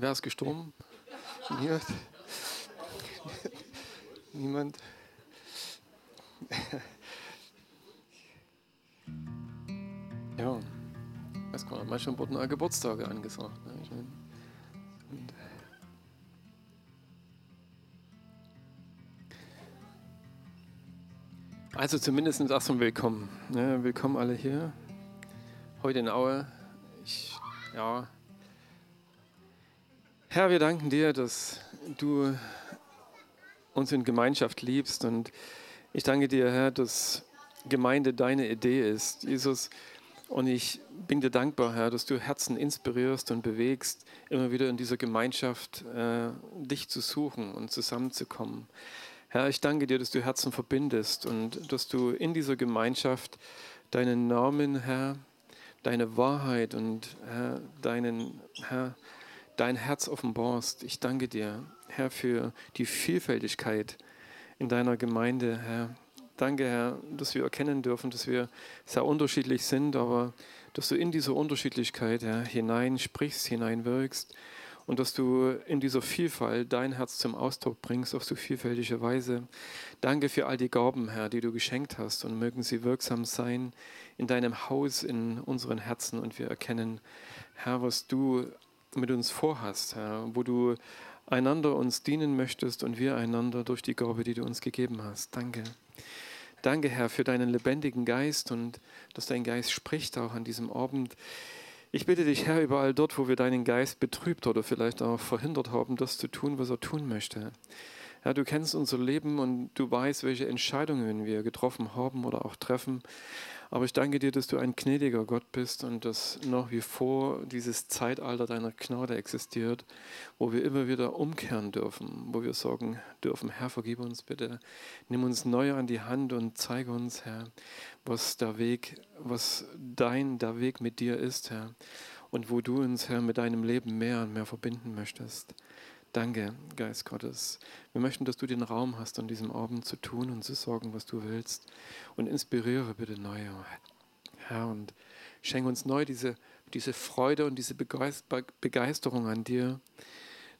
Wer ist gestorben? Niemand? Niemand? ja, weiß gar manchmal wurden auch Geburtstage angesagt. Ne? Ich mein, also zumindest erstmal willkommen. Ne? Willkommen alle hier. Heute in Aue. Ich, ja. Herr, wir danken dir, dass du uns in Gemeinschaft liebst und ich danke dir, Herr, dass Gemeinde deine Idee ist, Jesus. Und ich bin dir dankbar, Herr, dass du Herzen inspirierst und bewegst, immer wieder in dieser Gemeinschaft äh, dich zu suchen und zusammenzukommen. Herr, ich danke dir, dass du Herzen verbindest und dass du in dieser Gemeinschaft deinen Namen, Herr, deine Wahrheit und Herr, deinen, Herr, dein Herz offenbarst. Ich danke dir, Herr, für die Vielfältigkeit in deiner Gemeinde, Herr. Danke, Herr, dass wir erkennen dürfen, dass wir sehr unterschiedlich sind, aber dass du in dieser Unterschiedlichkeit Herr, hinein sprichst, hineinwirkst und dass du in dieser Vielfalt dein Herz zum Ausdruck bringst auf so vielfältige Weise. Danke für all die Gaben, Herr, die du geschenkt hast und mögen sie wirksam sein in deinem Haus, in unseren Herzen und wir erkennen, Herr, was du mit uns vorhast, Herr, wo du einander uns dienen möchtest und wir einander durch die Gabe, die du uns gegeben hast. Danke. Danke, Herr, für deinen lebendigen Geist und dass dein Geist spricht auch an diesem Abend. Ich bitte dich, Herr, überall dort, wo wir deinen Geist betrübt oder vielleicht auch verhindert haben, das zu tun, was er tun möchte. Herr, du kennst unser Leben und du weißt, welche Entscheidungen wir getroffen haben oder auch treffen. Aber ich danke dir, dass du ein gnädiger Gott bist und dass noch wie vor dieses Zeitalter deiner Gnade existiert, wo wir immer wieder umkehren dürfen, wo wir sagen dürfen, Herr, vergib uns bitte, nimm uns neu an die Hand und zeige uns, Herr, was der Weg, was dein der Weg mit dir ist, Herr, und wo du uns, Herr, mit deinem Leben mehr und mehr verbinden möchtest. Danke, Geist Gottes. Wir möchten, dass du den Raum hast, an diesem Abend zu tun und zu sagen, was du willst. Und inspiriere bitte neu, Herr, und schenke uns neu diese, diese Freude und diese Begeisterung an dir,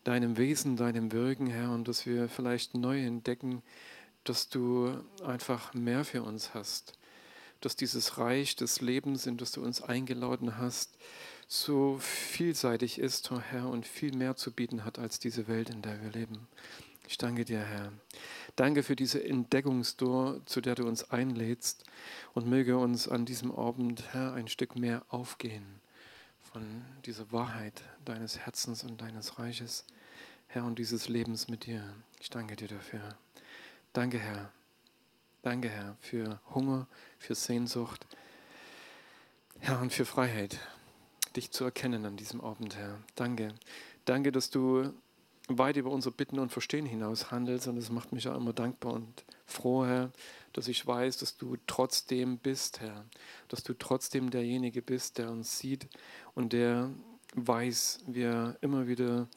deinem Wesen, deinem Wirken, Herr, und dass wir vielleicht neu entdecken, dass du einfach mehr für uns hast, dass dieses Reich des Lebens, in das du uns eingeladen hast, so vielseitig ist, oh Herr, und viel mehr zu bieten hat als diese Welt, in der wir leben. Ich danke dir, Herr. Danke für diese Entdeckungstour, zu der du uns einlädst und möge uns an diesem Abend, Herr, ein Stück mehr aufgehen von dieser Wahrheit deines Herzens und deines Reiches, Herr, und dieses Lebens mit dir. Ich danke dir dafür. Danke, Herr. Danke, Herr, für Hunger, für Sehnsucht, Herr, und für Freiheit dich zu erkennen an diesem Abend, Herr. Danke. Danke, dass du weit über unser Bitten und Verstehen hinaus handelst. Und das macht mich auch immer dankbar und froh, Herr, dass ich weiß, dass du trotzdem bist, Herr. Dass du trotzdem derjenige bist, der uns sieht und der weiß, wie er immer wieder,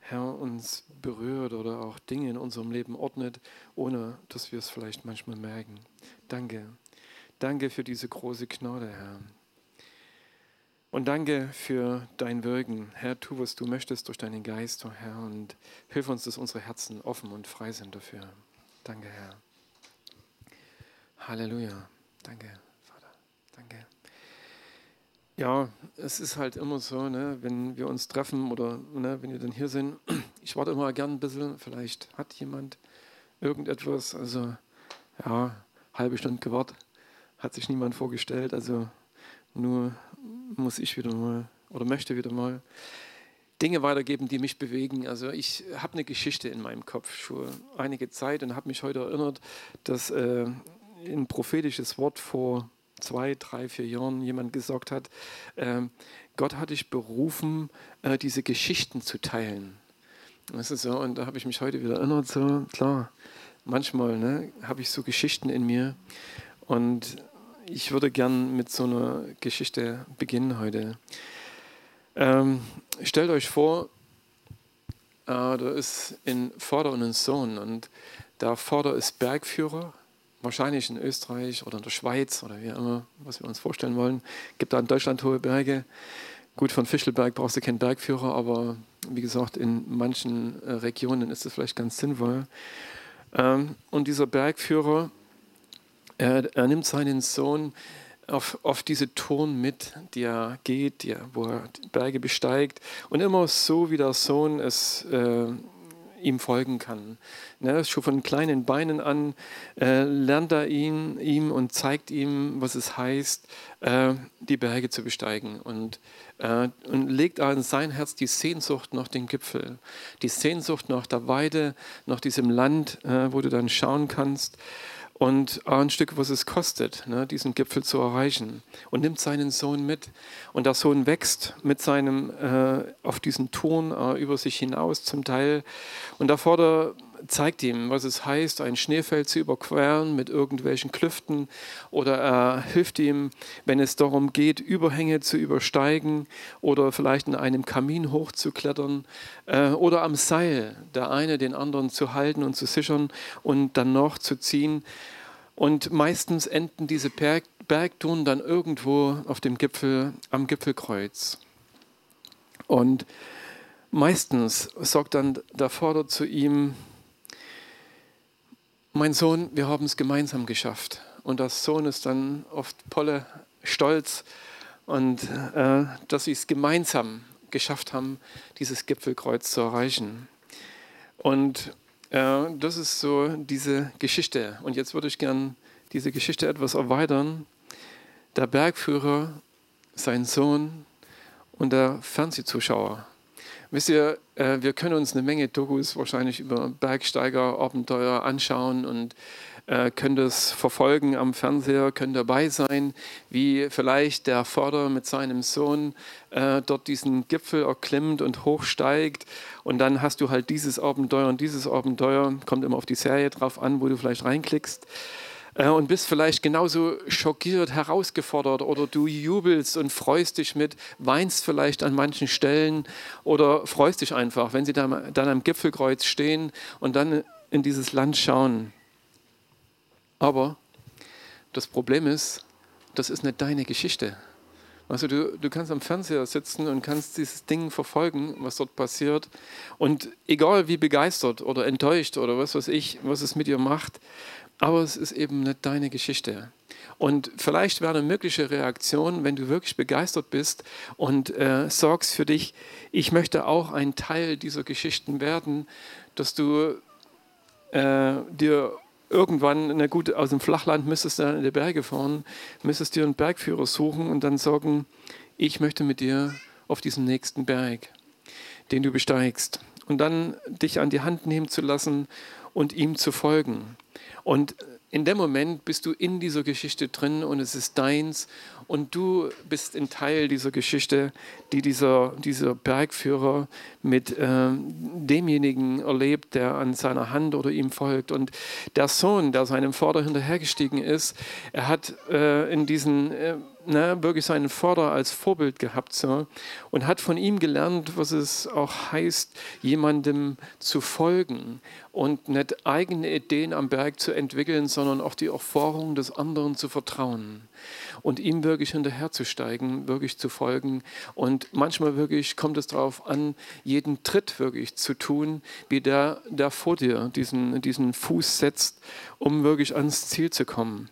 Herr, uns berührt oder auch Dinge in unserem Leben ordnet, ohne dass wir es vielleicht manchmal merken. Danke. Danke für diese große Gnade, Herr. Und danke für dein Wirken. Herr, tu, was du möchtest durch deinen Geist, oh Herr, und hilf uns, dass unsere Herzen offen und frei sind dafür. Danke, Herr. Halleluja. Danke, Vater. Danke. Ja, es ist halt immer so, ne, wenn wir uns treffen oder ne, wenn wir dann hier sind, ich warte immer gern ein bisschen, vielleicht hat jemand irgendetwas, also ja, halbe Stunde gewartet, hat sich niemand vorgestellt, also nur muss ich wieder mal oder möchte wieder mal Dinge weitergeben, die mich bewegen. Also ich habe eine Geschichte in meinem Kopf schon einige Zeit und habe mich heute erinnert, dass äh, ein prophetisches Wort vor zwei, drei, vier Jahren jemand gesagt hat, äh, Gott hat dich berufen, äh, diese Geschichten zu teilen. Das ist so, und da habe ich mich heute wieder erinnert, so klar, manchmal ne, habe ich so Geschichten in mir und ich würde gern mit so einer Geschichte beginnen heute. Ähm, stellt euch vor, äh, da ist ein Vater und ein Sohn und der Vater ist Bergführer, wahrscheinlich in Österreich oder in der Schweiz oder wie immer, was wir uns vorstellen wollen. Gibt da in Deutschland hohe Berge. Gut, von Fischelberg brauchst du keinen Bergführer, aber Wie gesagt, in manchen äh, Regionen ist es vielleicht ganz sinnvoll. Ähm, und dieser Bergführer, er, er nimmt seinen Sohn auf, auf diese Touren mit, die er geht, die er, wo er Berge besteigt. Und immer so, wie der Sohn es äh, ihm folgen kann. Ne, schon von kleinen Beinen an äh, lernt er ihn, ihm und zeigt ihm, was es heißt, äh, die Berge zu besteigen. Und, äh, und legt an sein Herz die Sehnsucht nach dem Gipfel, die Sehnsucht nach der Weide, nach diesem Land, äh, wo du dann schauen kannst und ein Stück, was es kostet, ne, diesen Gipfel zu erreichen. Und nimmt seinen Sohn mit. Und der Sohn wächst mit seinem, äh, auf diesen Turn äh, über sich hinaus zum Teil. Und der Vater zeigt ihm, was es heißt, ein Schneefeld zu überqueren mit irgendwelchen Klüften. Oder er hilft ihm, wenn es darum geht, Überhänge zu übersteigen oder vielleicht in einem Kamin hochzuklettern äh, oder am Seil, der eine den anderen zu halten und zu sichern und dann noch zu ziehen. Und meistens enden diese Berg Bergtouren dann irgendwo auf dem Gipfel, am Gipfelkreuz. Und meistens sagt dann der Vater zu ihm, mein Sohn, wir haben es gemeinsam geschafft. Und der Sohn ist dann oft voller Stolz und äh, dass sie es gemeinsam geschafft haben, dieses Gipfelkreuz zu erreichen. Und äh, das ist so diese Geschichte. Und jetzt würde ich gern diese Geschichte etwas erweitern. Der Bergführer, sein Sohn und der Fernsehzuschauer. Wisst ihr, äh, wir können uns eine Menge Dokus wahrscheinlich über Bergsteiger-Abenteuer anschauen und äh, können das verfolgen am Fernseher, können dabei sein, wie vielleicht der Vater mit seinem Sohn äh, dort diesen Gipfel erklimmt und hochsteigt. Und dann hast du halt dieses Abenteuer und dieses Abenteuer, kommt immer auf die Serie drauf an, wo du vielleicht reinklickst. Äh, und bist vielleicht genauso schockiert, herausgefordert oder du jubelst und freust dich mit, weinst vielleicht an manchen Stellen oder freust dich einfach, wenn sie dann, dann am Gipfelkreuz stehen und dann in dieses Land schauen. Aber das Problem ist, das ist nicht deine Geschichte. Also du, du kannst am Fernseher sitzen und kannst dieses Ding verfolgen, was dort passiert. Und egal wie begeistert oder enttäuscht oder was weiß ich, was es mit dir macht, aber es ist eben nicht deine Geschichte. Und vielleicht wäre eine mögliche Reaktion, wenn du wirklich begeistert bist und äh, sorgst für dich, ich möchte auch ein Teil dieser Geschichten werden, dass du äh, dir irgendwann eine gute, aus dem Flachland müsstest du dann in die Berge fahren, müsstest dir einen Bergführer suchen und dann sagen, ich möchte mit dir auf diesen nächsten Berg, den du besteigst. Und dann dich an die Hand nehmen zu lassen und ihm zu folgen. Und in dem Moment bist du in dieser Geschichte drin und es ist deins und du bist ein Teil dieser Geschichte, die dieser, dieser Bergführer mit äh, demjenigen erlebt, der an seiner Hand oder ihm folgt. Und der Sohn, der seinem Vater hinterhergestiegen ist, er hat äh, in diesen äh, ne, wirklich seinen Vater als Vorbild gehabt so, und hat von ihm gelernt, was es auch heißt, jemandem zu folgen und nicht eigene Ideen am Berg zu entwickeln, sondern auch die Erfahrung des anderen zu vertrauen und ihm wirklich hinterherzusteigen, wirklich zu folgen. Und manchmal wirklich kommt es darauf an, jeden Tritt wirklich zu tun, wie der, der vor dir diesen, diesen Fuß setzt, um wirklich ans Ziel zu kommen.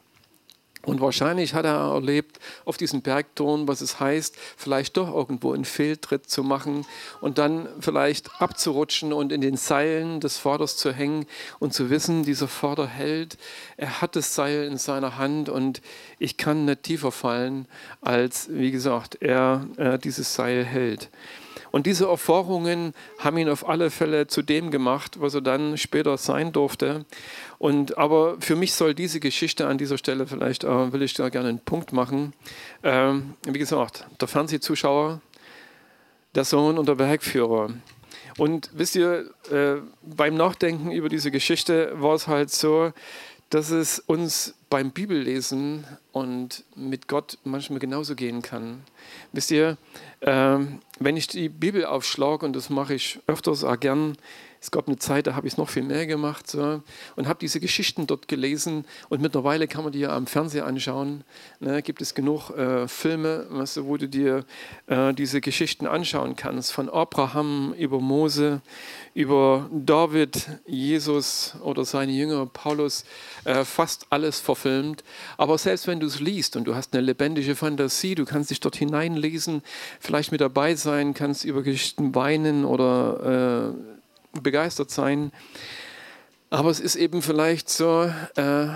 Und wahrscheinlich hat er erlebt auf diesem Bergturm, was es heißt, vielleicht doch irgendwo einen Fehltritt zu machen und dann vielleicht abzurutschen und in den Seilen des Vaters zu hängen und zu wissen, dieser Vater hält, er hat das Seil in seiner Hand und ich kann nicht tiefer fallen, als, wie gesagt, er äh, dieses Seil hält. Und diese Erfahrungen haben ihn auf alle Fälle zu dem gemacht, was er dann später sein durfte. Und, aber für mich soll diese Geschichte an dieser Stelle vielleicht, äh, will ich da gerne einen Punkt machen. Ähm, wie gesagt, der Fernsehzuschauer, der Sohn und der Bergführer. Und wisst ihr, äh, beim Nachdenken über diese Geschichte war es halt so, dass es uns beim Bibellesen und mit Gott manchmal genauso gehen kann. Wisst ihr, äh, wenn ich die Bibel aufschlage, und das mache ich öfters auch gern, es gab eine Zeit, da habe ich es noch viel mehr gemacht so, und habe diese Geschichten dort gelesen. Und mittlerweile kann man die ja am Fernseher anschauen. Ne, gibt es genug äh, Filme, weißt du, wo du dir äh, diese Geschichten anschauen kannst. Von Abraham über Mose, über David, Jesus oder seine Jünger, Paulus, äh, fast alles verfilmt. Aber selbst wenn du es liest und du hast eine lebendige Fantasie, du kannst dich dort hineinlesen, vielleicht mit dabei sein, kannst über Geschichten weinen oder äh, begeistert sein. Aber es ist eben vielleicht so, äh,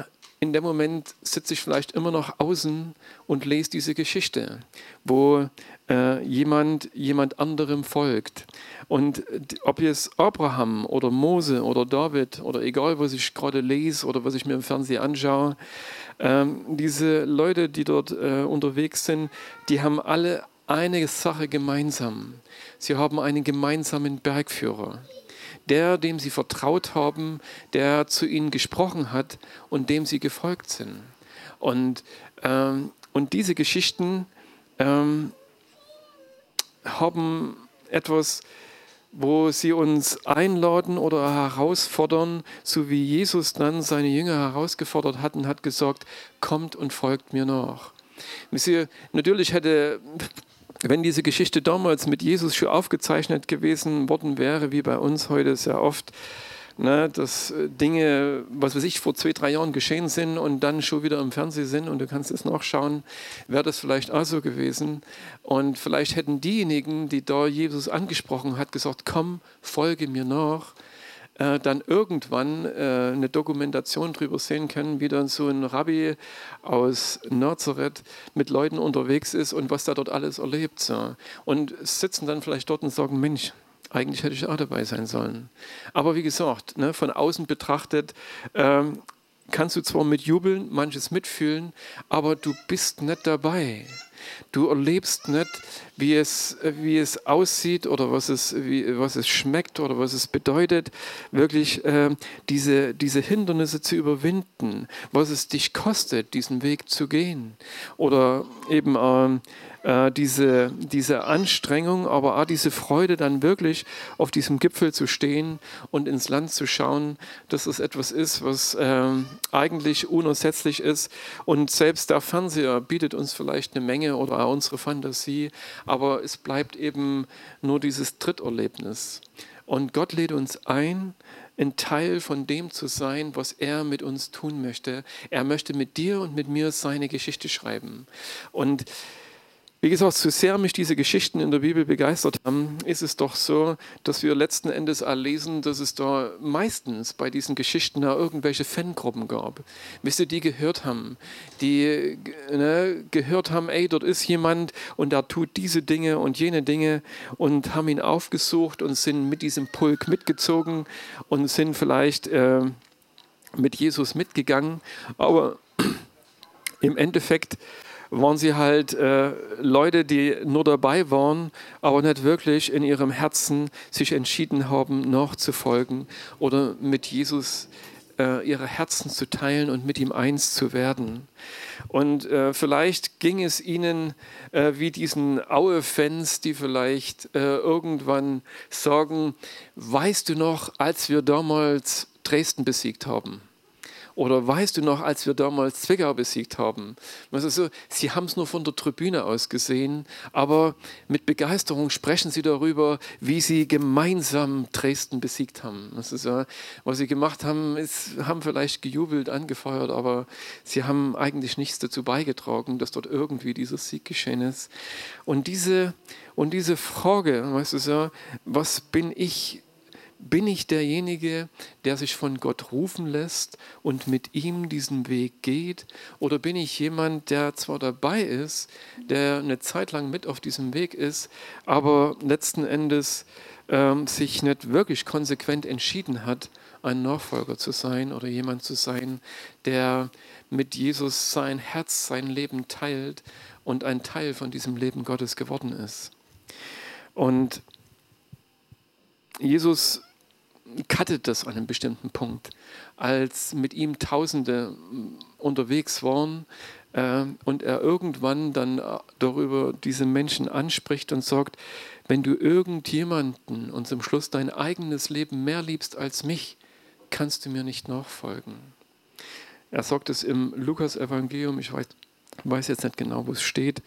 in dem Moment sitze ich vielleicht immer noch außen und lese diese Geschichte, wo äh, jemand jemand anderem folgt. Und ob jetzt Abraham oder Mose oder David oder egal, was ich gerade lese oder was ich mir im Fernsehen anschaue, äh, diese Leute, die dort äh, unterwegs sind, die haben alle eine Sache gemeinsam. Sie haben einen gemeinsamen Bergführer der, dem sie vertraut haben, der zu ihnen gesprochen hat und dem sie gefolgt sind. Und, ähm, und diese Geschichten ähm, haben etwas, wo sie uns einladen oder herausfordern, so wie Jesus dann seine Jünger herausgefordert hat und hat gesagt, kommt und folgt mir nach. Natürlich hätte wenn diese Geschichte damals mit Jesus schon aufgezeichnet gewesen worden wäre, wie bei uns heute sehr oft, ne, dass äh, Dinge, was weiß ich, vor zwei, drei Jahren geschehen sind und dann schon wieder im Fernsehen sind und du kannst es nachschauen, wäre das vielleicht auch so gewesen. Und vielleicht hätten diejenigen, die da Jesus angesprochen hat, gesagt, komm, folge mir nach äh, dann irgendwann äh, eine Dokumentation darüber sehen können, wie dann so ein Rabbi aus Nazareth mit Leuten unterwegs ist und was da dort alles erlebt. So. Und sitzen dann vielleicht dort und sagen, Mensch, eigentlich hätte ich auch dabei sein sollen. Aber wie gesagt, ne, von außen betrachtet, ähm, kannst du zwar mit jubeln, manches mitfühlen, aber du bist nicht dabei. Du erlebst nicht, wie es, wie es aussieht oder was es, wie, was es schmeckt oder was es bedeutet, wirklich äh, diese, diese Hindernisse zu überwinden, was es dich kostet, diesen Weg zu gehen. Oder eben äh, äh, diese, diese Anstrengung, aber auch diese Freude, dann wirklich auf diesem Gipfel zu stehen und ins Land zu schauen, dass es etwas ist, was äh, eigentlich unersetzlich ist. Und selbst der Fernseher bietet uns vielleicht eine Menge oder auch unsere Fantasie, aber es bleibt eben nur dieses Tritterlebnis. Und Gott lädt uns ein, ein Teil von dem zu sein, was er mit uns tun möchte. Er möchte mit dir und mit mir seine Geschichte schreiben. Und wie gesagt, so sehr mich diese Geschichten in der Bibel begeistert haben, ist es doch so, dass wir letzten Endes all lesen, dass es da meistens bei diesen Geschichten da irgendwelche Fangruppen gab. Wisst ihr, die gehört haben, die ne, gehört haben, ey, dort ist jemand und der tut diese Dinge und jene Dinge und haben ihn aufgesucht und sind mit diesem Pulk mitgezogen und sind vielleicht äh, mit Jesus mitgegangen. Aber im Endeffekt waren sie halt äh, Leute, die nur dabei waren, aber nicht wirklich in ihrem Herzen sich entschieden haben, nachzufolgen oder mit Jesus äh, ihre Herzen zu teilen und mit ihm eins zu werden. Und äh, vielleicht ging es ihnen äh, wie diesen Aue-Fans, die vielleicht äh, irgendwann sagen, weißt du noch, als wir damals Dresden besiegt haben? Oder weißt du noch, als wir damals Zwickau besiegt haben? Also so, sie haben es nur von der Tribüne aus gesehen, aber mit Begeisterung sprechen sie darüber, wie sie gemeinsam Dresden besiegt haben. Also so, was sie gemacht haben, ist, haben vielleicht gejubelt, angefeuert, aber sie haben eigentlich nichts dazu beigetragen, dass dort irgendwie dieser Sieg geschehen ist. Und diese, und diese Frage, weißt du was bin ich bin ich derjenige, der sich von Gott rufen lässt und mit ihm diesen Weg geht? Oder bin ich jemand, der zwar dabei ist, der eine Zeit lang mit auf diesem Weg ist, aber letzten Endes ähm, sich nicht wirklich konsequent entschieden hat, ein Nachfolger zu sein oder jemand zu sein, der mit Jesus sein Herz, sein Leben teilt und ein Teil von diesem Leben Gottes geworden ist? Und Jesus cuttet das an einem bestimmten Punkt, als mit ihm Tausende unterwegs waren äh, und er irgendwann dann darüber diese Menschen anspricht und sagt, wenn du irgendjemanden und zum Schluss dein eigenes Leben mehr liebst als mich, kannst du mir nicht nachfolgen. Er sagt es im Lukas-Evangelium, ich weiß, weiß, jetzt nicht genau, wo es steht,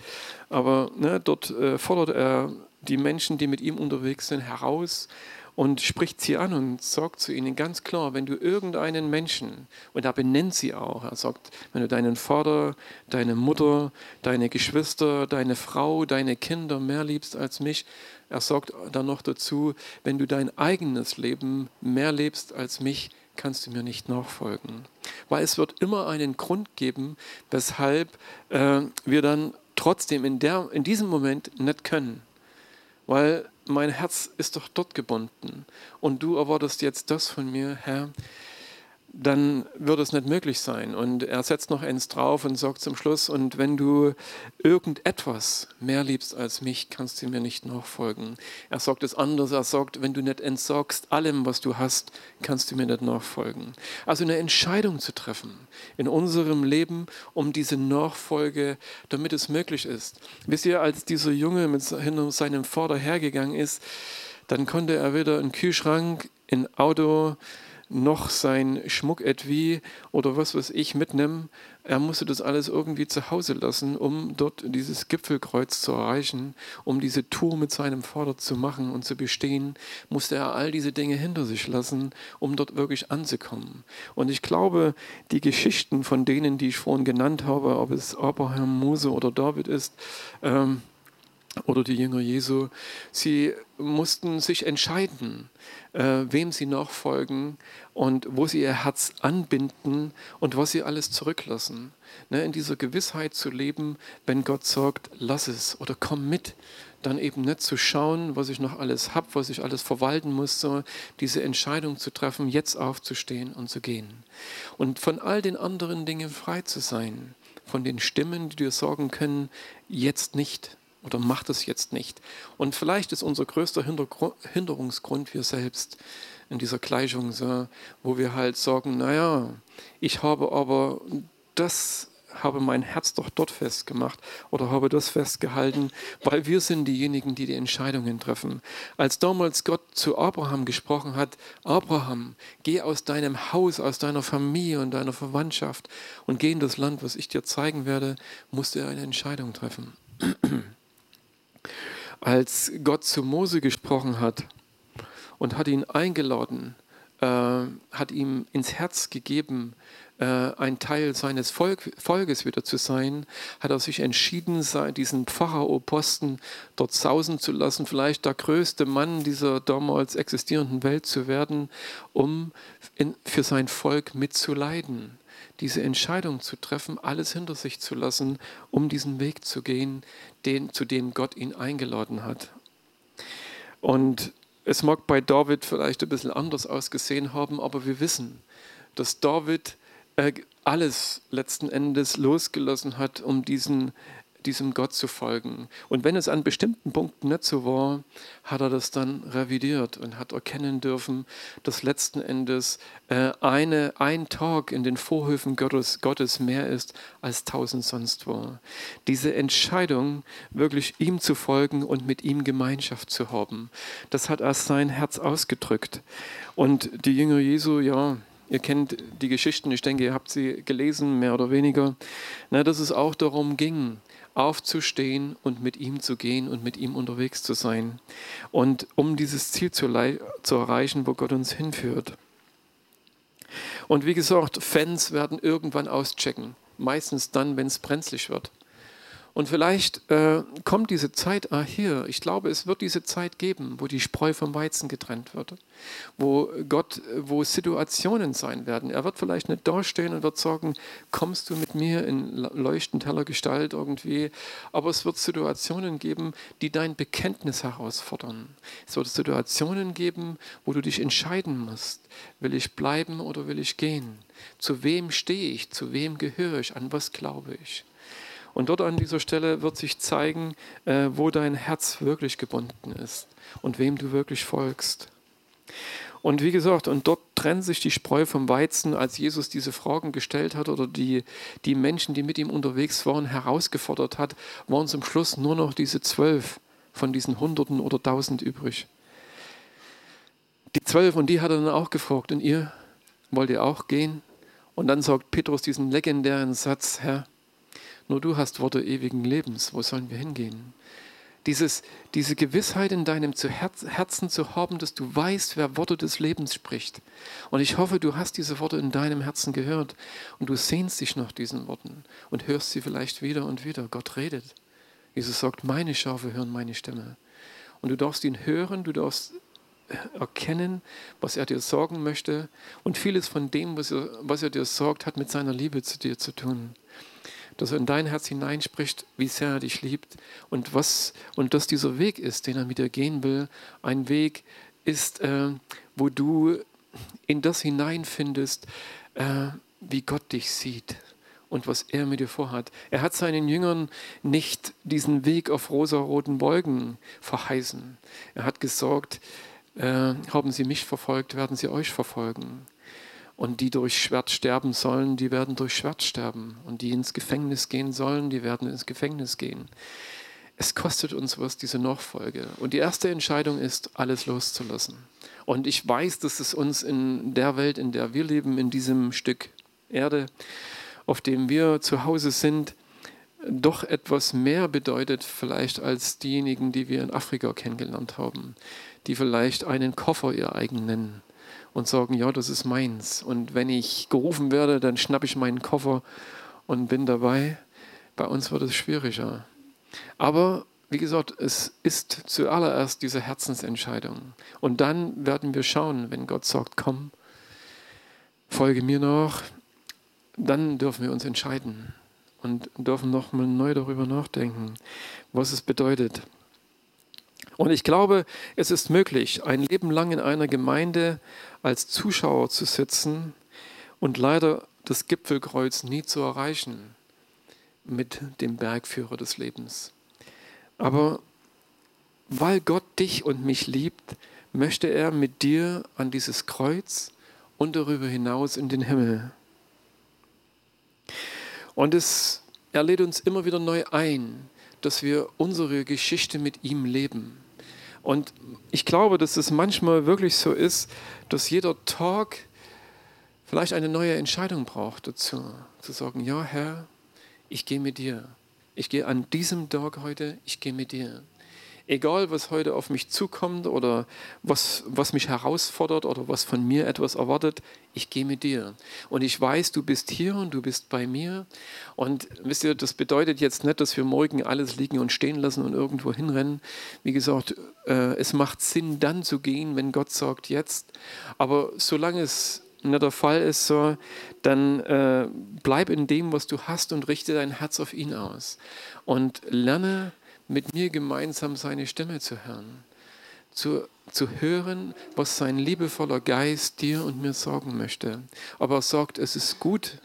aber ne, dort äh, fordert er die Menschen, die mit ihm unterwegs sind, heraus und spricht sie an und sagt zu ihnen ganz klar, wenn du irgendeinen Menschen, und er benennt sie auch, er sagt, wenn du deinen Vater, deine Mutter, deine Geschwister, deine Frau, deine Kinder mehr liebst als mich, er sagt dann noch dazu, wenn du dein eigenes Leben mehr lebst als mich, kannst du mir nicht nachfolgen. Weil es wird immer einen Grund geben, weshalb äh, wir dann trotzdem in, der, in diesem Moment nicht können. Weil mein Herz ist doch dort gebunden. Und du erwartest jetzt das von mir, Herr, dann wird es nicht möglich sein. Und er setzt noch eins drauf und sagt zum Schluss, und wenn du irgendetwas mehr liebst als mich, kannst du mir nicht nachfolgen. Er sagt es anders, er sagt, wenn du nicht entsorgst allem, was du hast, kannst du mir nicht nachfolgen. Also eine Entscheidung zu treffen in unserem Leben, um diese Nachfolge, damit es möglich ist. Wisst ihr, als dieser Junge mit hinter seinem Vater hergegangen ist, dann konnte er weder einen Kühlschrank, ein Auto, noch sein Schmucketui oder was weiß ich mitnehmen. Er musste das alles irgendwie zu Hause lassen, um dort dieses Gipfelkreuz zu erreichen, um diese Tour mit seinem Vater zu machen und zu bestehen, musste er all diese Dinge hinter sich lassen, um dort wirklich anzukommen. Und ich glaube, die Geschichten von denen, die ich vorhin genannt habe, ob es Abraham, Mose oder David ist, ähm, oder die Jünger Jesu, sie mussten sich entscheiden, äh, wem sie nachfolgen und wo sie ihr Herz anbinden und was sie alles zurücklassen. Ne, in dieser Gewissheit zu leben, wenn Gott sagt, lass es oder komm mit, dann eben nicht zu schauen, was ich noch alles habe, was ich alles verwalten muss, sondern diese Entscheidung zu treffen, jetzt aufzustehen und zu gehen. Und von all den anderen Dingen frei zu sein, von den Stimmen, die dir sagen können, jetzt nicht oder macht es jetzt nicht. Und vielleicht ist unser größter Hinderungsgrund wir selbst in dieser Gleichung, so, wo wir halt sagen, naja, ich habe aber das habe mein Herz doch dort festgemacht oder habe das festgehalten, weil wir sind diejenigen, die die Entscheidungen treffen. Als damals Gott zu Abraham gesprochen hat, Abraham, geh aus deinem Haus, aus deiner Familie und deiner Verwandtschaft und geh in das Land, was ich dir zeigen werde, musste er eine Entscheidung treffen. Als Gott zu Mose gesprochen hat und hat ihn eingeladen, äh, hat ihm ins Herz gegeben, äh, ein Teil seines Volk, Volkes wieder zu sein, hat er sich entschieden, diesen Pharao-Posten dort sausen zu lassen, vielleicht der größte Mann dieser damals existierenden Welt zu werden, um in, für sein Volk mitzuleiden diese Entscheidung zu treffen, alles hinter sich zu lassen, um diesen Weg zu gehen, den, zu dem Gott ihn eingeladen hat. Und es mag bei David vielleicht ein bisschen anders ausgesehen haben, aber wir wissen, dass David äh, alles letzten Endes losgelassen hat, um diesen diesem Gott zu folgen. Und wenn es an bestimmten Punkten nicht so war, hat er das dann revidiert und hat erkennen dürfen, dass letzten Endes äh, eine, ein Tag in den Vorhöfen Gottes, Gottes mehr ist als tausend sonst wo. Diese Entscheidung, wirklich ihm zu folgen und mit ihm Gemeinschaft zu haben, das hat erst sein Herz ausgedrückt. Und die Jünger Jesu, ja, Ihr kennt die Geschichten, ich denke, ihr habt sie gelesen, mehr oder weniger, na, dass es auch darum ging, aufzustehen und mit ihm zu gehen und mit ihm unterwegs zu sein. Und um dieses Ziel zu, zu erreichen, wo Gott uns hinführt. Und wie gesagt, Fans werden irgendwann auschecken. Meistens dann, wenn es brenzlig wird. Und vielleicht äh, kommt diese Zeit ah, hier. Ich glaube, es wird diese Zeit geben, wo die Spreu vom Weizen getrennt wird, wo Gott, wo Situationen sein werden. Er wird vielleicht nicht dastehen und wird sagen, kommst du mit mir in leuchtend heller Gestalt irgendwie. Aber es wird Situationen geben, die dein Bekenntnis herausfordern. Es wird Situationen geben, wo du dich entscheiden musst. Will ich bleiben oder will ich gehen? Zu wem stehe ich? Zu wem gehöre ich? An was glaube ich? Und dort an dieser Stelle wird sich zeigen, äh, wo dein Herz wirklich gebunden ist und wem du wirklich folgst. Und wie gesagt, und dort trennt sich die Spreu vom Weizen, als Jesus diese Fragen gestellt hat oder die, die Menschen, die mit ihm unterwegs waren, herausgefordert hat, waren zum Schluss nur noch diese zwölf von diesen Hunderten oder Tausend übrig. Die zwölf, und die hat er dann auch gefragt, und ihr, wollt ihr auch gehen? Und dann sagt Petrus diesen legendären Satz, Herr, nur du hast Worte ewigen Lebens, wo sollen wir hingehen? Dieses, diese Gewissheit in deinem Herzen zu haben, dass du weißt, wer Worte des Lebens spricht. Und ich hoffe, du hast diese Worte in deinem Herzen gehört und du sehnst dich nach diesen Worten und hörst sie vielleicht wieder und wieder. Gott redet. Jesus sagt, meine Schafe hören meine Stimme. Und du darfst ihn hören, du darfst erkennen, was er dir sorgen möchte. Und vieles von dem, was er, was er dir sorgt, hat mit seiner Liebe zu dir zu tun. Dass er in dein Herz hineinspricht, wie sehr er dich liebt und, was, und dass dieser Weg ist, den er mit dir gehen will, ein Weg ist, äh, wo du in das hineinfindest, äh, wie Gott dich sieht und was er mit dir vorhat. Er hat seinen Jüngern nicht diesen Weg auf rosaroten Wolken verheißen. Er hat gesorgt, äh, haben sie mich verfolgt, werden sie euch verfolgen. Und die durch Schwert sterben sollen, die werden durch Schwert sterben. Und die ins Gefängnis gehen sollen, die werden ins Gefängnis gehen. Es kostet uns was, diese Nachfolge. Und die erste Entscheidung ist, alles loszulassen. Und ich weiß, dass es uns in der Welt, in der wir leben, in diesem Stück Erde, auf dem wir zu Hause sind, doch etwas mehr bedeutet vielleicht als diejenigen, die wir in Afrika kennengelernt haben die vielleicht einen Koffer ihr eigen nennen und sagen, ja, das ist meins. Und wenn ich gerufen werde, dann schnappe ich meinen Koffer und bin dabei. Bei uns wird es schwieriger. Aber wie gesagt, es ist zuallererst diese Herzensentscheidung. Und dann werden wir schauen, wenn Gott sagt, komm, folge mir nach, dann dürfen wir uns entscheiden und dürfen nochmal neu darüber nachdenken, was es bedeutet. Und ich glaube, es ist möglich, ein Leben lang in einer Gemeinde als Zuschauer zu sitzen und leider das Gipfelkreuz nie zu erreichen mit dem Bergführer des Lebens. Aber weil Gott dich und mich liebt, möchte er mit dir an dieses Kreuz und darüber hinaus in den Himmel. Und es, er lädt uns immer wieder neu ein, dass wir unsere Geschichte mit ihm leben. Und ich glaube, dass es manchmal wirklich so ist, dass jeder Tag vielleicht eine neue Entscheidung braucht dazu. Zu sagen, ja Herr, ich gehe mit dir. Ich gehe an diesem Tag heute, ich gehe mit dir egal was heute auf mich zukommt oder was, was mich herausfordert oder was von mir etwas erwartet, ich gehe mit dir. Und ich weiß, du bist hier und du bist bei mir. Und wisst ihr, das bedeutet jetzt nicht, dass wir morgen alles liegen und stehen lassen und irgendwo hinrennen. Wie gesagt, äh, es macht Sinn, dann zu gehen, wenn Gott sagt, jetzt. Aber solange es nicht der Fall ist, so, dann äh, bleib in dem, was du hast und richte dein Herz auf ihn aus. Und lerne mit mir gemeinsam seine Stimme zu hören, zu, zu hören, was sein liebevoller Geist dir und mir sagen möchte. Aber er sagt, es ist gut,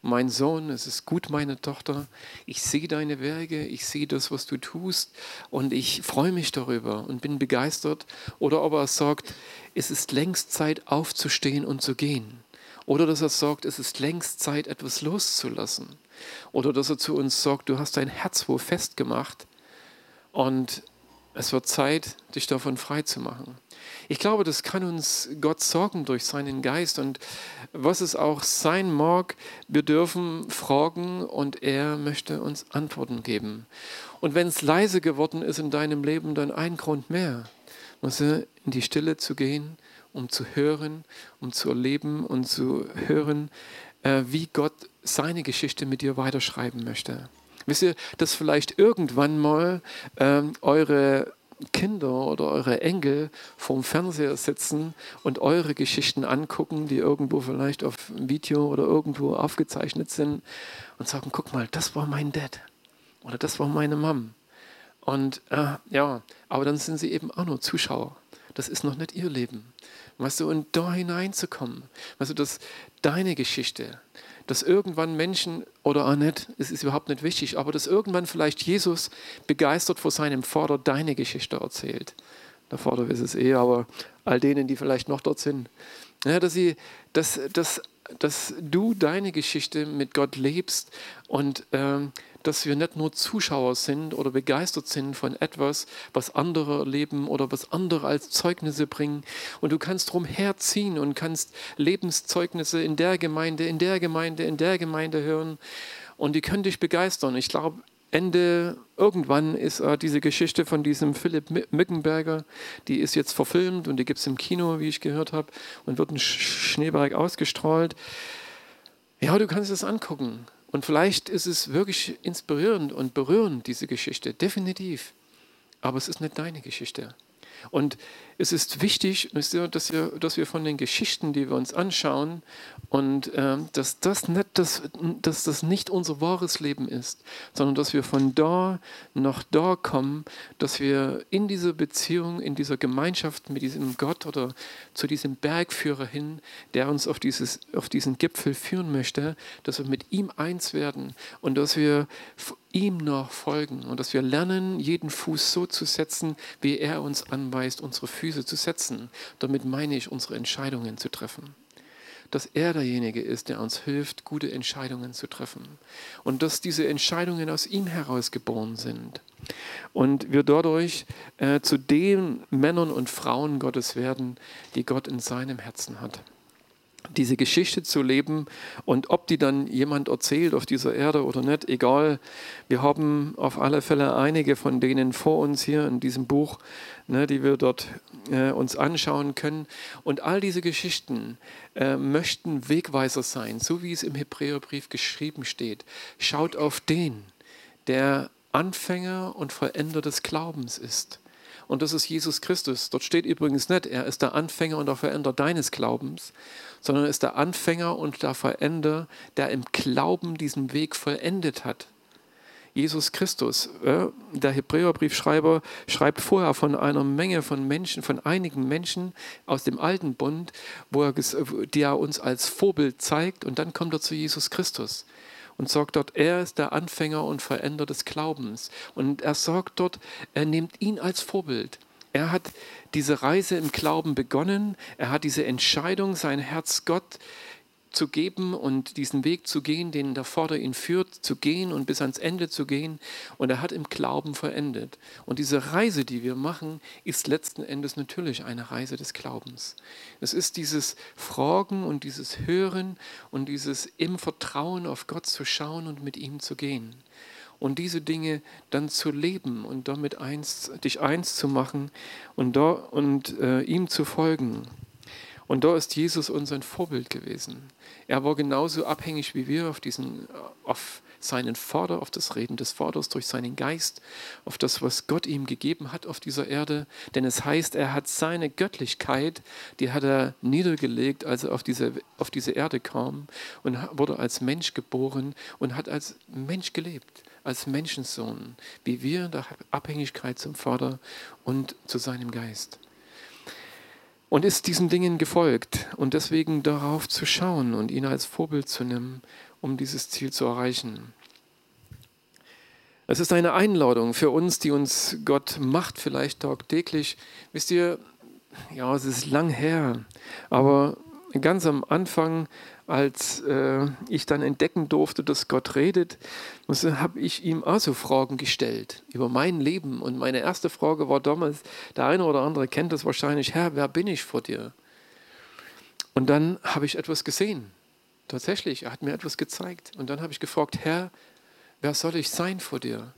mein Sohn, es ist gut, meine Tochter, ich sehe deine Werke, ich sehe das, was du tust und ich freue mich darüber und bin begeistert. Oder ob er sagt, es ist längst Zeit aufzustehen und zu gehen. Oder dass er sagt, es ist längst Zeit, etwas loszulassen. Oder dass er zu uns sagt, du hast dein Herz wo festgemacht und es wird Zeit, dich davon frei zu machen. Ich glaube, das kann uns Gott sorgen durch seinen Geist. Und was es auch sein mag, wir dürfen fragen und er möchte uns Antworten geben. Und wenn es leise geworden ist in deinem Leben, dann ein Grund mehr, in die Stille zu gehen, um zu hören, um zu erleben und zu hören, äh, wie Gott seine Geschichte mit dir weiterschreiben möchte. Wisst ihr, dass vielleicht irgendwann mal ähm, eure Kinder oder eure Enkel vorm Fernseher sitzen und eure Geschichten angucken, die irgendwo vielleicht auf Video oder irgendwo aufgezeichnet sind und sagen, guck mal, das war mein Dad oder das war meine Mom. Und äh, ja, aber dann sind sie eben auch nur Zuschauer. Das ist noch nicht ihr Leben. Weißt du, und da hineinzukommen, weißt du, dass deine Geschichte, dass irgendwann Menschen, oder auch nicht, es ist überhaupt nicht wichtig, aber dass irgendwann vielleicht Jesus begeistert vor seinem Vater deine Geschichte erzählt. der Vater weiß es eh, aber all denen, die vielleicht noch dort sind, ja, dass, sie, dass, dass, dass du deine Geschichte mit Gott lebst und ähm, dass wir nicht nur Zuschauer sind oder begeistert sind von etwas, was andere erleben oder was andere als Zeugnisse bringen. Und du kannst drum herziehen und kannst Lebenszeugnisse in der Gemeinde, in der Gemeinde, in der Gemeinde hören. Und die können dich begeistern. Ich glaube, Ende, irgendwann ist äh, diese Geschichte von diesem Philipp Mückenberger, die ist jetzt verfilmt und die gibt es im Kino, wie ich gehört habe, und wird in Schneeberg ausgestrahlt. Ja, du kannst es angucken. Und vielleicht ist es wirklich inspirierend und berührend, diese Geschichte, definitiv. Aber es ist nicht deine Geschichte. Und es ist wichtig, dass wir, dass wir von den Geschichten, die wir uns anschauen, und äh, dass, das nicht, dass, dass das nicht unser wahres Leben ist, sondern dass wir von da nach da kommen, dass wir in dieser Beziehung, in dieser Gemeinschaft mit diesem Gott oder zu diesem Bergführer hin, der uns auf, dieses, auf diesen Gipfel führen möchte, dass wir mit ihm eins werden und dass wir ihm nachfolgen und dass wir lernen, jeden Fuß so zu setzen, wie er uns anweist, unsere Füße zu setzen. Damit meine ich, unsere Entscheidungen zu treffen dass er derjenige ist, der uns hilft, gute Entscheidungen zu treffen. Und dass diese Entscheidungen aus ihm heraus geboren sind. Und wir dadurch äh, zu den Männern und Frauen Gottes werden, die Gott in seinem Herzen hat diese Geschichte zu leben und ob die dann jemand erzählt auf dieser Erde oder nicht, egal. Wir haben auf alle Fälle einige von denen vor uns hier in diesem Buch, ne, die wir dort äh, uns anschauen können. Und all diese Geschichten äh, möchten Wegweiser sein, so wie es im Hebräerbrief geschrieben steht. Schaut auf den, der Anfänger und Vollender des Glaubens ist. Und das ist Jesus Christus. Dort steht übrigens nicht, er ist der Anfänger und der Veränder deines Glaubens, sondern er ist der Anfänger und der Veränder, der im Glauben diesen Weg vollendet hat. Jesus Christus. Der Hebräerbriefschreiber schreibt vorher von einer Menge von Menschen, von einigen Menschen aus dem alten Bund, wo er, die er uns als Vorbild zeigt. Und dann kommt er zu Jesus Christus und sagt dort, er ist der Anfänger und Veränder des Glaubens. Und er sagt dort, er nimmt ihn als Vorbild. Er hat diese Reise im Glauben begonnen. Er hat diese Entscheidung, sein Herz Gott zu geben und diesen Weg zu gehen, den der Vater ihn führt, zu gehen und bis ans Ende zu gehen. Und er hat im Glauben verendet. Und diese Reise, die wir machen, ist letzten Endes natürlich eine Reise des Glaubens. Es ist dieses Fragen und dieses Hören und dieses im Vertrauen auf Gott zu schauen und mit ihm zu gehen. Und diese Dinge dann zu leben und damit eins, dich eins zu machen und, da, und äh, ihm zu folgen. Und da ist Jesus unser Vorbild gewesen. Er war genauso abhängig wie wir auf, diesen, auf seinen Vater, auf das Reden des Vaters durch seinen Geist, auf das, was Gott ihm gegeben hat auf dieser Erde. Denn es heißt, er hat seine Göttlichkeit, die hat er niedergelegt, als er auf diese, auf diese Erde kam und wurde als Mensch geboren und hat als Mensch gelebt, als Menschensohn, wie wir in der Abhängigkeit zum Vater und zu seinem Geist und ist diesen Dingen gefolgt und deswegen darauf zu schauen und ihn als Vorbild zu nehmen, um dieses Ziel zu erreichen. Es ist eine Einladung für uns, die uns Gott macht, vielleicht tagtäglich. Wisst ihr, ja, es ist lang her, aber ganz am Anfang als äh, ich dann entdecken durfte, dass Gott redet, habe ich ihm also Fragen gestellt über mein Leben. Und meine erste Frage war damals, der eine oder andere kennt das wahrscheinlich, Herr, wer bin ich vor dir? Und dann habe ich etwas gesehen. Tatsächlich, er hat mir etwas gezeigt. Und dann habe ich gefragt, Herr, wer soll ich sein vor dir?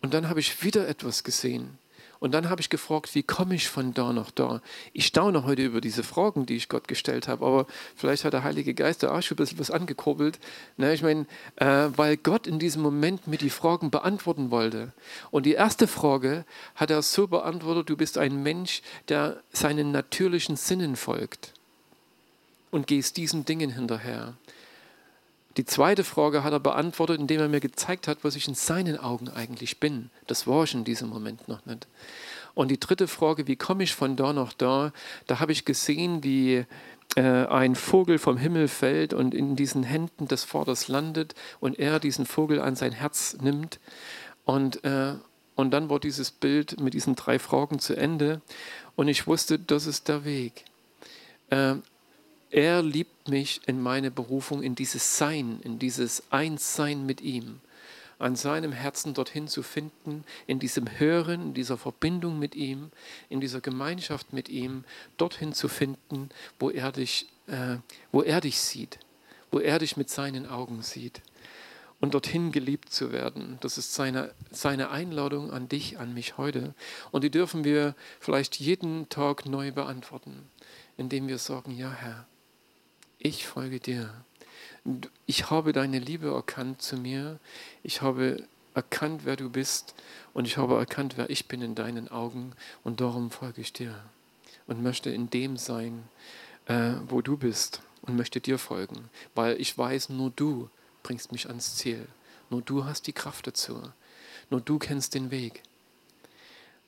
Und dann habe ich wieder etwas gesehen. Und dann habe ich gefragt, wie komme ich von da nach da? Ich staune heute über diese Fragen, die ich Gott gestellt habe, aber vielleicht hat der Heilige Geist da auch schon ein bisschen was angekurbelt. Ne, ich meine, äh, weil Gott in diesem Moment mir die Fragen beantworten wollte. Und die erste Frage hat er so beantwortet, du bist ein Mensch, der seinen natürlichen Sinnen folgt und gehst diesen Dingen hinterher. Die zweite Frage hat er beantwortet, indem er mir gezeigt hat, was ich in seinen Augen eigentlich bin. Das war ich in diesem Moment noch nicht. Und die dritte Frage, wie komme ich von da nach da? Da habe ich gesehen, wie äh, ein Vogel vom Himmel fällt und in diesen Händen des Vaters landet und er diesen Vogel an sein Herz nimmt. Und äh, Und dann war dieses Bild mit diesen drei Fragen zu Ende. Und ich wusste, das ist der Weg. Äh, er liebt mich in meine Berufung, in dieses Sein, in dieses Einssein mit ihm, an seinem Herzen dorthin zu finden, in diesem Hören, in dieser Verbindung mit ihm, in dieser Gemeinschaft mit ihm, dorthin zu finden, wo er dich, äh, wo er dich sieht, wo er dich mit seinen Augen sieht und dorthin geliebt zu werden. Das ist seine, seine Einladung an dich, an mich heute. Und die dürfen wir vielleicht jeden Tag neu beantworten, indem wir sagen, ja Herr, ich folge dir. Ich habe deine Liebe erkannt zu mir. Ich habe erkannt, wer du bist. Und ich habe erkannt, wer ich bin in deinen Augen. Und darum folge ich dir. Und möchte in dem sein, äh, wo du bist. Und möchte dir folgen. Weil ich weiß, nur du bringst mich ans Ziel. Nur du hast die Kraft dazu. Nur du kennst den Weg.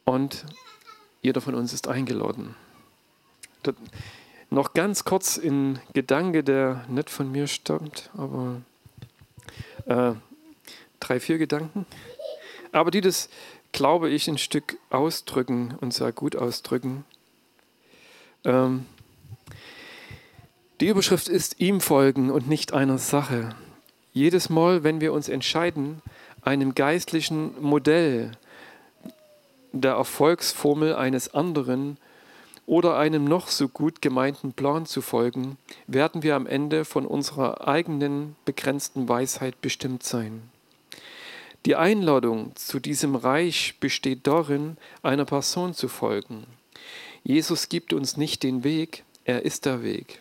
Und jeder von uns ist eingeladen. Das, noch ganz kurz in Gedanke, der nicht von mir stammt, aber äh, drei, vier Gedanken. Aber die das, glaube ich, ein Stück ausdrücken und sehr gut ausdrücken. Ähm, die Überschrift ist ihm folgen und nicht einer Sache. Jedes Mal, wenn wir uns entscheiden, einem geistlichen Modell der Erfolgsformel eines anderen oder einem noch so gut gemeinten Plan zu folgen, werden wir am Ende von unserer eigenen begrenzten Weisheit bestimmt sein. Die Einladung zu diesem Reich besteht darin, einer Person zu folgen. Jesus gibt uns nicht den Weg, er ist der Weg.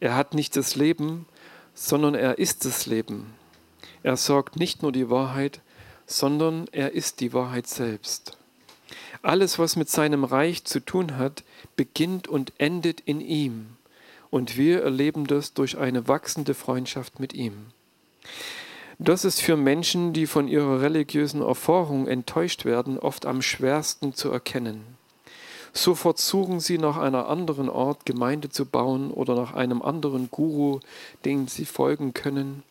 Er hat nicht das Leben, sondern er ist das Leben. Er sorgt nicht nur die Wahrheit, sondern er ist die Wahrheit selbst. Alles, was mit seinem Reich zu tun hat, beginnt und endet in ihm. Und wir erleben das durch eine wachsende Freundschaft mit ihm. Das ist für Menschen, die von ihrer religiösen Erfahrung enttäuscht werden, oft am schwersten zu erkennen. Sofort suchen sie nach einer anderen Art, Gemeinde zu bauen oder nach einem anderen Guru, dem sie folgen können.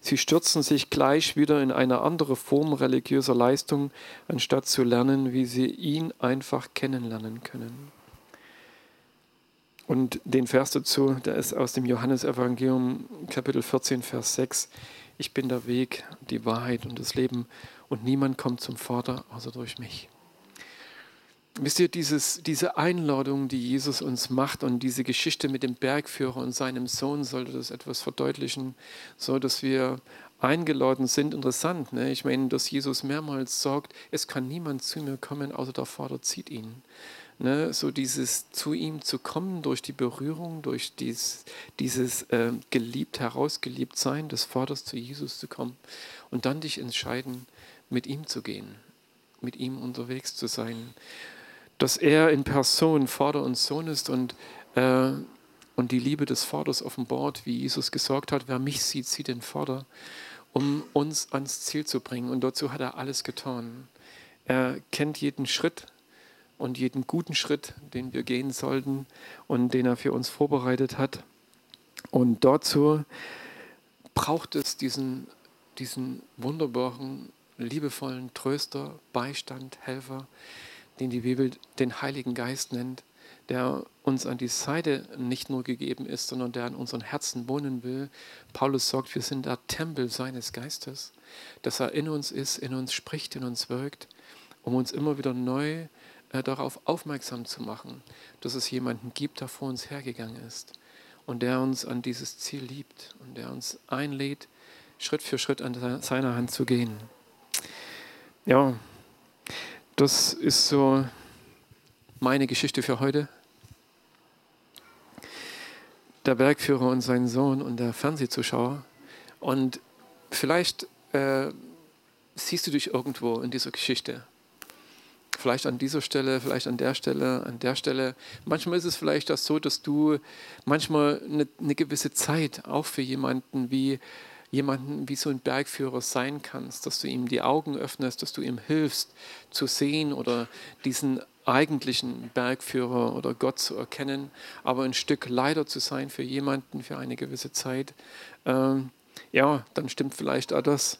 Sie stürzen sich gleich wieder in eine andere Form religiöser Leistung, anstatt zu lernen, wie sie ihn einfach kennenlernen können. Und den Vers dazu, der ist aus dem Johannesevangelium Kapitel 14, Vers 6. Ich bin der Weg, die Wahrheit und das Leben und niemand kommt zum Vater außer durch mich. Wisst ihr, dieses, diese Einladung, die Jesus uns macht und diese Geschichte mit dem Bergführer und seinem Sohn sollte das etwas verdeutlichen, so dass wir eingeladen sind. Interessant, ne? ich meine, dass Jesus mehrmals sagt, es kann niemand zu mir kommen, außer der Vater zieht ihn. Ne? So dieses zu ihm zu kommen durch die Berührung, durch dies, dieses äh, geliebt, herausgeliebt sein des Vaters zu Jesus zu kommen und dann dich entscheiden, mit ihm zu gehen, mit ihm unterwegs zu sein dass er in Person Vater und Sohn ist und, äh, und die Liebe des Vaters offenbart, wie Jesus gesagt hat, wer mich sieht, sieht den Vater, um uns ans Ziel zu bringen. Und dazu hat er alles getan. Er kennt jeden Schritt und jeden guten Schritt, den wir gehen sollten und den er für uns vorbereitet hat. Und dazu braucht es diesen, diesen wunderbaren, liebevollen Tröster, Beistand, Helfer, den die Bibel den Heiligen Geist nennt, der uns an die Seite nicht nur gegeben ist, sondern der in unseren Herzen wohnen will. Paulus sagt, wir sind der Tempel seines Geistes, dass er in uns ist, in uns spricht, in uns wirkt, um uns immer wieder neu äh, darauf aufmerksam zu machen, dass es jemanden gibt, der vor uns hergegangen ist und der uns an dieses Ziel liebt und der uns einlädt, Schritt für Schritt an seiner Hand zu gehen. Ja, das ist so meine Geschichte für heute. Der Bergführer und sein Sohn und der Fernsehzuschauer. Und vielleicht äh, siehst du dich irgendwo in dieser Geschichte. Vielleicht an dieser Stelle, vielleicht an der Stelle, an der Stelle. Manchmal ist es vielleicht das so, dass du manchmal eine, eine gewisse Zeit auch für jemanden wie jemanden wie so ein Bergführer sein kannst, dass du ihm die Augen öffnest, dass du ihm hilfst zu sehen oder diesen eigentlichen Bergführer oder Gott zu erkennen, aber ein Stück leider zu sein für jemanden für eine gewisse Zeit. Ähm, ja, dann stimmt vielleicht auch das,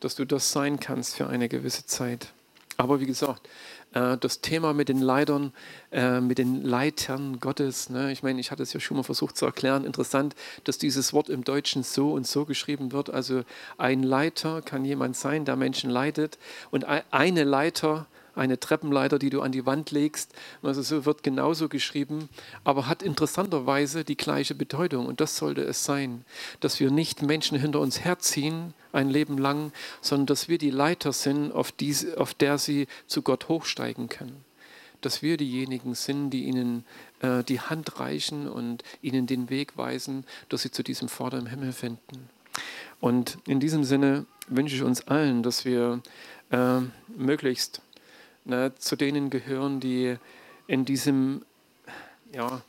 dass du das sein kannst für eine gewisse Zeit. Aber wie gesagt, das Thema mit den Leitern, äh, mit den Leitern Gottes, ne? ich meine, ich hatte es ja schon mal versucht zu erklären, interessant, dass dieses Wort im Deutschen so und so geschrieben wird. Also ein Leiter kann jemand sein, der Menschen leitet und eine Leiter eine Treppenleiter, die du an die Wand legst. Also so wird genauso geschrieben, aber hat interessanterweise die gleiche Bedeutung. Und das sollte es sein, dass wir nicht Menschen hinter uns herziehen, ein Leben lang, sondern dass wir die Leiter sind, auf, diese, auf der sie zu Gott hochsteigen können. Dass wir diejenigen sind, die ihnen äh, die Hand reichen und ihnen den Weg weisen, dass sie zu diesem Vater im Himmel finden. Und in diesem Sinne wünsche ich uns allen, dass wir äh, möglichst ne, zu denen gehören, die in diesem ja,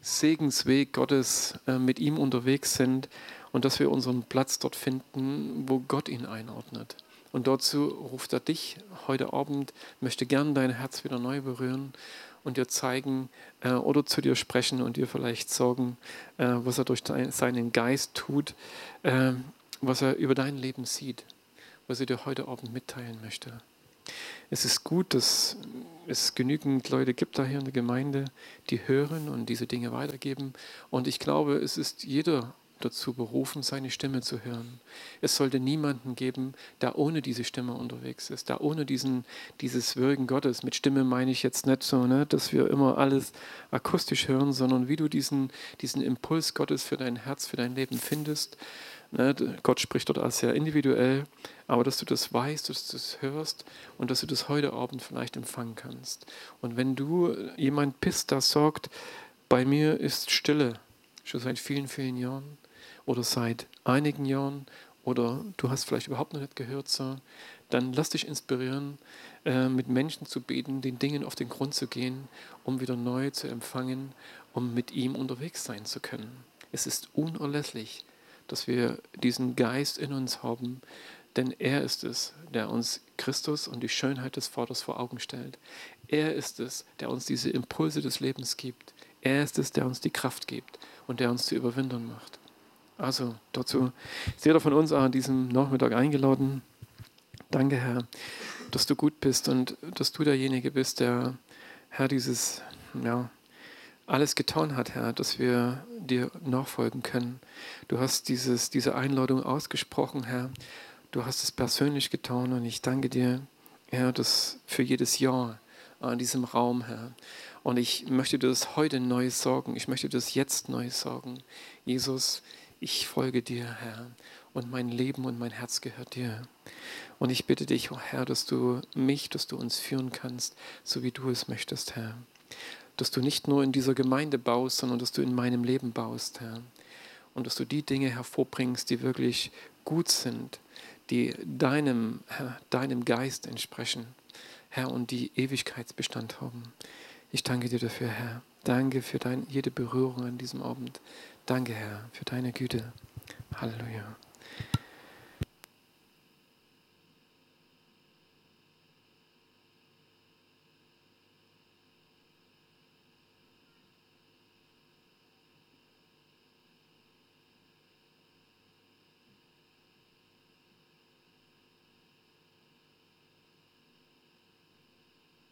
Segensweg Gottes äh, mit ihm unterwegs sind und dass wir unseren Platz dort finden, wo Gott ihn einordnet. Und dazu ruft er dich heute Abend, möchte gern dein Herz wieder neu berühren und dir zeigen äh, oder zu dir sprechen und dir vielleicht sagen, äh, was er durch seinen Geist tut, äh, was er über dein Leben sieht, was er dir heute Abend mitteilen möchte. Es ist gut, dass es genügend Leute gibt da hier in der Gemeinde, die hören und diese Dinge weitergeben. Und ich glaube, es ist jeder dazu berufen, seine Stimme zu hören. Es sollte niemanden geben, der ohne diese Stimme unterwegs ist, der ohne diesen, dieses Wirken Gottes, mit Stimme meine ich jetzt nicht so, ne, dass wir immer alles akustisch hören, sondern wie du diesen, diesen Impuls Gottes für dein Herz, für dein Leben findest Gott spricht dort als sehr individuell, aber dass du das weißt, dass du das hörst und dass du das heute Abend vielleicht empfangen kannst. Und wenn du jemand bist, der sagt, bei mir ist Stille, schon seit vielen, vielen Jahren oder seit einigen Jahren oder du hast vielleicht überhaupt noch nicht gehört, so, dann lass dich inspirieren, äh, mit Menschen zu beten, den Dingen auf den Grund zu gehen, um wieder neu zu empfangen, um mit ihm unterwegs sein zu können. Es ist unerlässlich, dass wir diesen Geist in uns haben, denn er ist es, der uns Christus und die Schönheit des Vaters vor Augen stellt. Er ist es, der uns diese Impulse des Lebens gibt. Er ist es, der uns die Kraft gibt und der uns zu Überwindern macht. Also dazu ist jeder von uns auch an diesem Nachmittag eingeladen. Danke, Herr, dass du gut bist und dass du derjenige bist, der, Herr, dieses, ja, alles getan hat, Herr, dass wir dir nachfolgen können. Du hast dieses, diese Einladung ausgesprochen, Herr. Du hast es persönlich getan und ich danke dir, Herr, das für jedes Jahr an diesem Raum, Herr. Und ich möchte dir das heute neu sagen. Ich möchte das jetzt neu sagen. Jesus, ich folge dir, Herr. Und mein Leben und mein Herz gehört dir. Und ich bitte dich, oh Herr, dass du mich, dass du uns führen kannst, so wie du es möchtest, Herr dass du nicht nur in dieser Gemeinde baust, sondern dass du in meinem Leben baust, Herr. Und dass du die Dinge hervorbringst, die wirklich gut sind, die deinem, Herr, deinem Geist entsprechen, Herr, und die Ewigkeitsbestand haben. Ich danke dir dafür, Herr. Danke für dein, jede Berührung an diesem Abend. Danke, Herr, für deine Güte. Halleluja.